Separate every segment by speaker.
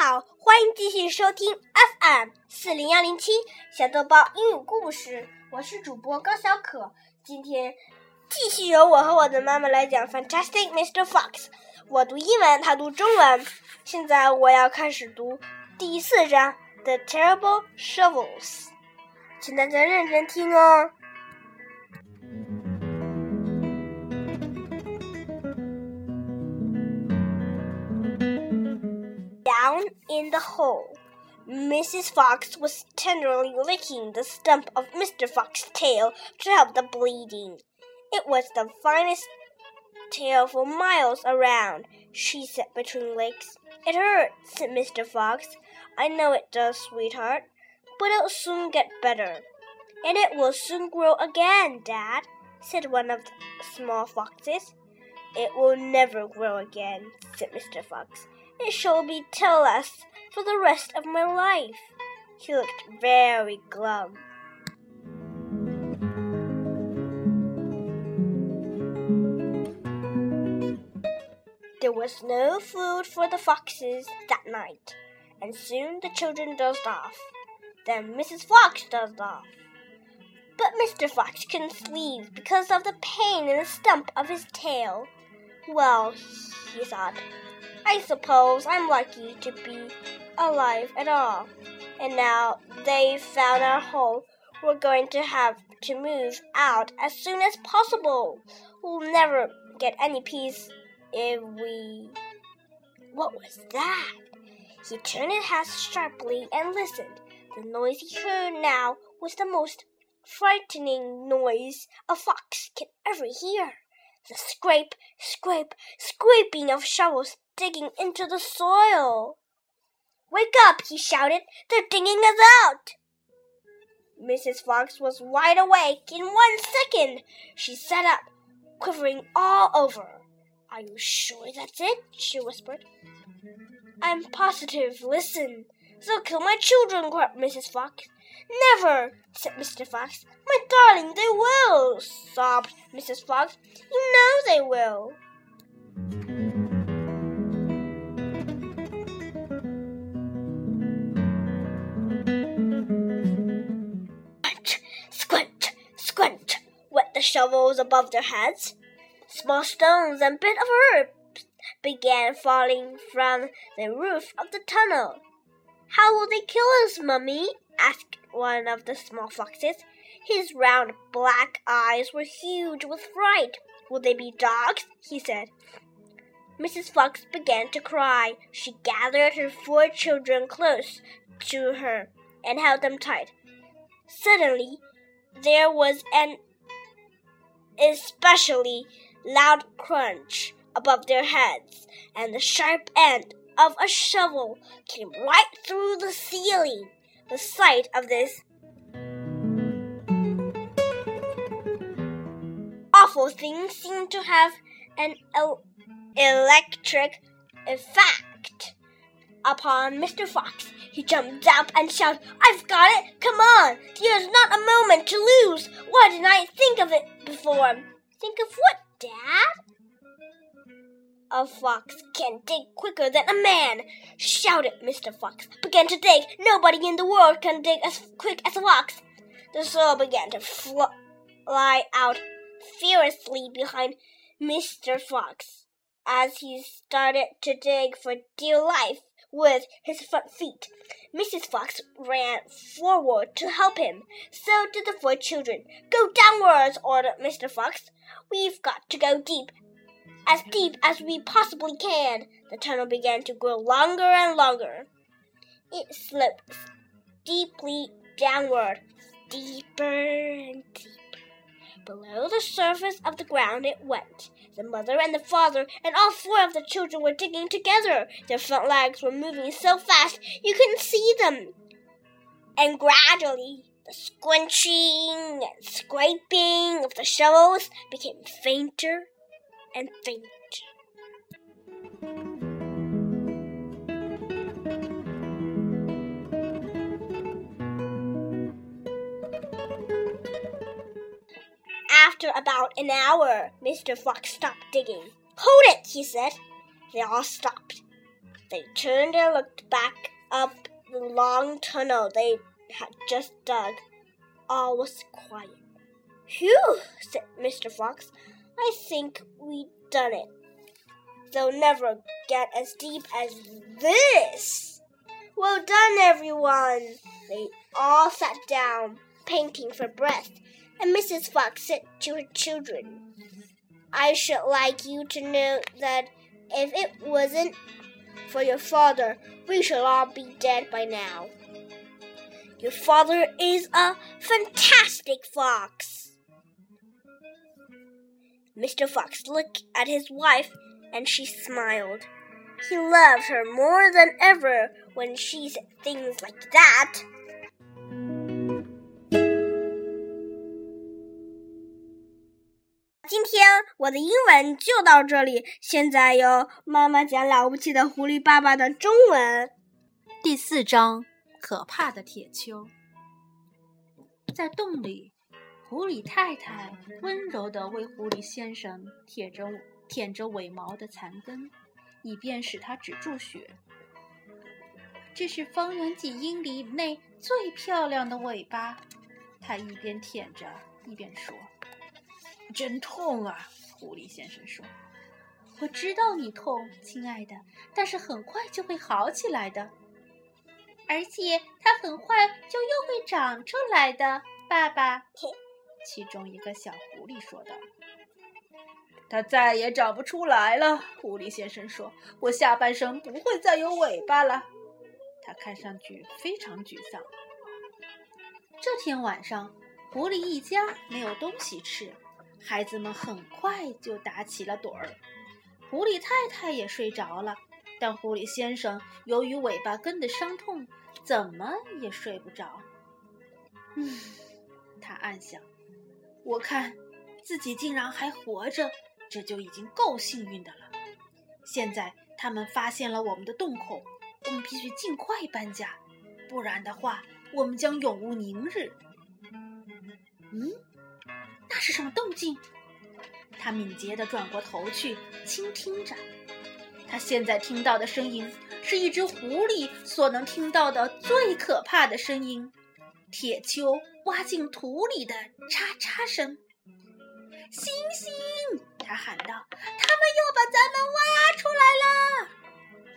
Speaker 1: 好，欢迎继续收听 FM 四零幺零七小豆包英语故事。我是主播高小可，今天继续由我和我的妈妈来讲《Fantastic Mr. Fox》。我读英文，他读中文。现在我要开始读第四章《The Terrible Shovels》，请大家认真听哦。Down in the hole, Mrs. Fox was tenderly licking the stump of Mr. Fox's tail to help the bleeding. It was the finest tail for miles around, she said between licks. It hurts, said Mr. Fox. I know it does, sweetheart, but it'll soon get better. And it will soon grow again, Dad, said one of the small foxes. It will never grow again, said Mr. Fox. It shall be tailless for the rest of my life. He looked very glum. There was no food for the foxes that night, and soon the children dozed off. Then Mrs. Fox dozed off. But Mr. Fox couldn't sleep because of the pain in the stump of his tail. Well, he thought, I suppose I'm lucky to be alive at all. And now they've found our hole, we're going to have to move out as soon as possible. We'll never get any peace if we. What was that? He turned his head sharply and listened. The noise he heard now was the most frightening noise a fox can ever hear. The scrape, scrape, scraping of shovels digging into the soil. Wake up, he shouted. They're digging us out. Mrs. Fox was wide awake in one second. She sat up, quivering all over. Are you sure that's it? she whispered. I'm positive. Listen. They'll kill my children, cried Mrs. Fox. Never, said Mr. Fox. My darling, they will, sobbed Mrs. Fox. You know they will. Squint, squint, squint, went the shovels above their heads. Small stones and bits of earth began falling from the roof of the tunnel. How will they kill us, Mummy? asked one of the small foxes. His round black eyes were huge with fright. Will they be dogs? he said. Mrs. Fox began to cry. She gathered her four children close to her and held them tight. Suddenly, there was an especially loud crunch above their heads, and the sharp end of a shovel came right through the ceiling. The sight of this awful thing seemed to have an el electric effect upon Mr. Fox. He jumped up and shouted, I've got it! Come on! There's not a moment to lose! Why didn't I think of it before? Think of what, Dad? A fox can dig quicker than a man, shouted Mr. Fox. Begin to dig. Nobody in the world can dig as quick as a fox. The soil began to fly out furiously behind Mr. Fox as he started to dig for dear life with his front feet. Mrs. Fox ran forward to help him. So did the four children. Go downwards, ordered Mr. Fox. We've got to go deep, as deep as we possibly can. The tunnel began to grow longer and longer. It sloped deeply downward, deeper and deeper. Below the surface of the ground it went. The mother and the father and all four of the children were digging together. Their front legs were moving so fast you couldn't see them. And gradually, the squinching and scraping of the shovels became fainter and fainter. After about an hour, Mr. Fox stopped digging. Hold it, he said. They all stopped. They turned and looked back up the long tunnel they had just dug. All was quiet. Phew, said Mr. Fox. I think we've done it. They'll never get as deep as this. Well done, everyone. They all sat down, panting for breath, and Mrs. Fox said to her children, I should like you to know that if it wasn't for your father, we should all be dead by now. Your father is a fantastic fox. Mr. Fox looked at his wife and she smiled. He loved her more than ever when she said things like that. 我的英文就到这里，现在由妈妈讲了不起的狐狸爸爸的中文。
Speaker 2: 第四章：可怕的铁锹。在洞里，狐狸太太温柔地为狐狸先生舔着舔着尾毛的残根，以便使它止住血。这是方圆几英里内最漂亮的尾巴，他一边舔着一边说。真痛啊！狐狸先生说：“我知道你痛，亲爱的，但是很快就会好起来的。而且它很快就又会长出来的。”爸爸，其中一个小狐狸说道：“它再也长不出来了。”狐狸先生说：“我下半身不会再有尾巴了。”他看上去非常沮丧。这天晚上，狐狸一家没有东西吃。孩子们很快就打起了盹儿，狐狸太太也睡着了，但狐狸先生由于尾巴根的伤痛，怎么也睡不着。嗯，他暗想：“我看自己竟然还活着，这就已经够幸运的了。现在他们发现了我们的洞口，我们必须尽快搬家，不然的话，我们将永无宁日。”嗯。是什么动静？他敏捷地转过头去倾听着。他现在听到的声音是一只狐狸所能听到的最可怕的声音——铁锹挖进土里的嚓嚓声。星星，他喊道：“他们要把咱们挖出来了！”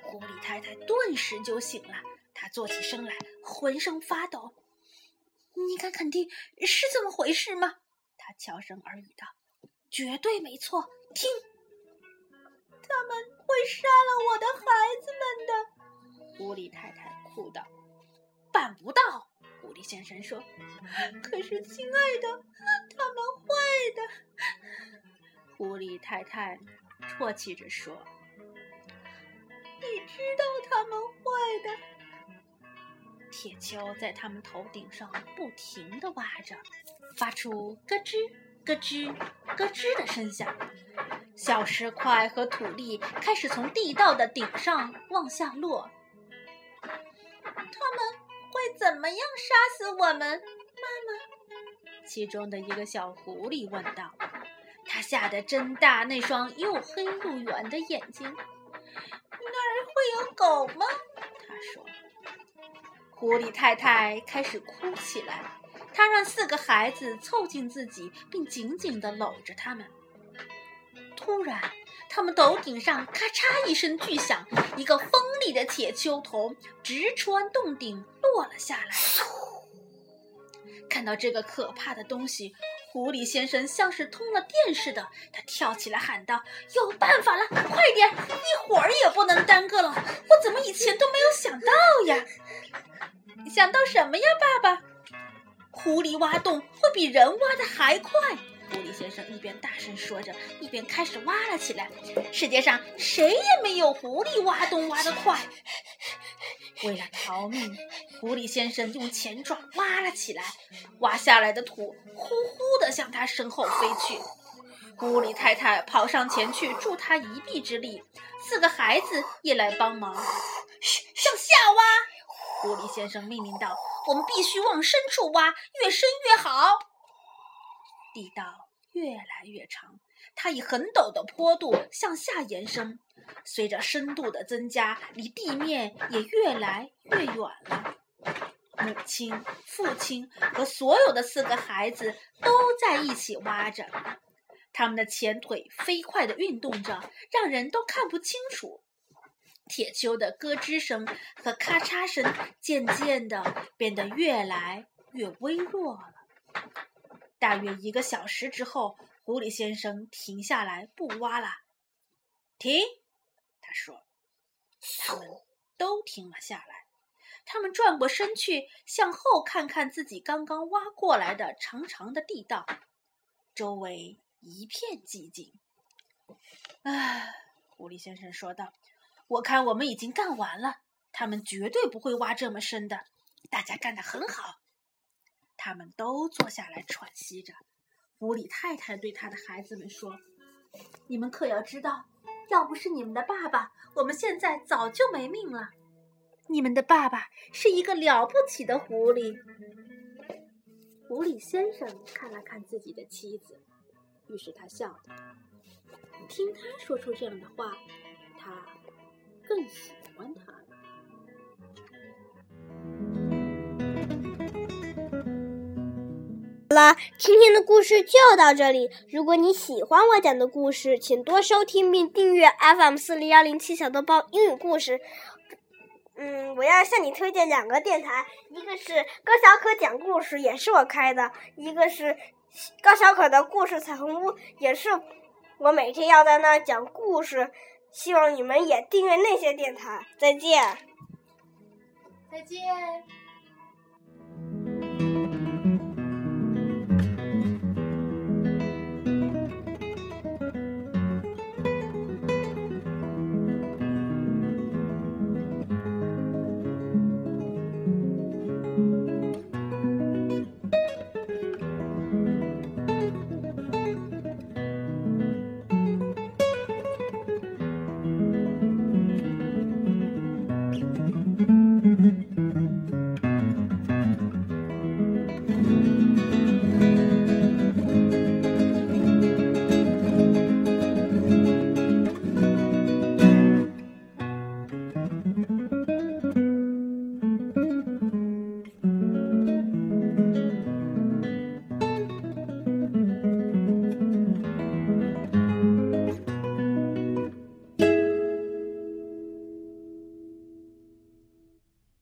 Speaker 2: 狐狸太太顿时就醒了，她坐起身来，浑身发抖。“你敢肯定是这么回事吗？”他悄声耳语道：“绝对没错，听，他们会杀了我的孩子们的。”狐狸太太哭道：“办不到。”狐狸先生说：“可是，亲爱的，他们会的。”狐狸太太啜泣着说：“你知道他们会的。”铁锹在他们头顶上不停地挖着。发出咯吱咯吱咯吱的声响，小石块和土粒开始从地道的顶上往下落。他们会怎么样杀死我们，妈妈？其中的一个小狐狸问道。他吓得睁大那双又黑又圆的眼睛。那儿会有狗吗？他说。狐狸太太开始哭起来。他让四个孩子凑近自己，并紧紧地搂着他们。突然，他们头顶上咔嚓一声巨响，一个锋利的铁锹头直穿洞顶落了下来。看到这个可怕的东西，狐狸先生像是通了电似的，他跳起来喊道：“有办法了！快点，一会儿也不能耽搁了！我怎么以前都没有想到呀？想到什么呀，爸爸？”狐狸挖洞会比人挖的还快。狐狸先生一边大声说着，一边开始挖了起来。世界上谁也没有狐狸挖洞挖得快。为了逃命，狐狸先生用前爪挖了起来，挖下来的土呼呼地向他身后飞去。狐狸太太跑上前去助他一臂之力，四个孩子也来帮忙，向下挖。狐狸先生命令道。我们必须往深处挖，越深越好。地道越来越长，它以很陡的坡度向下延伸。随着深度的增加，离地面也越来越远了。母亲、父亲和所有的四个孩子都在一起挖着，他们的前腿飞快地运动着，让人都看不清楚。铁锹的咯吱声和咔嚓声渐渐地变得越来越微弱了。大约一个小时之后，狐狸先生停下来不挖了。停，他说。他们都停了下来。他们转过身去，向后看看自己刚刚挖过来的长长的地道，周围一片寂静。唉，狐狸先生说道：“我看我们已经干完了，他们绝对不会挖这么深的。大家干得很好。”他们都坐下来喘息着。狐狸太太对他的孩子们说：“你们可要知道，要不是你们的爸爸，我们现在早就没命了。”你们的爸爸是一个了不起的狐狸。狐狸先生看了看自己的妻子，于是他笑了。听他说出这样的话，更喜欢他。
Speaker 1: 好了，今天的故事就到这里。如果你喜欢我讲的故事，请多收听并订阅 FM 四零幺零七小豆包英语故事。嗯，我要向你推荐两个电台，一个是高小可讲故事，也是我开的；一个是高小可的故事彩虹屋，也是我每天要在那讲故事。希望你们也订阅那些电台。再见，
Speaker 2: 再见。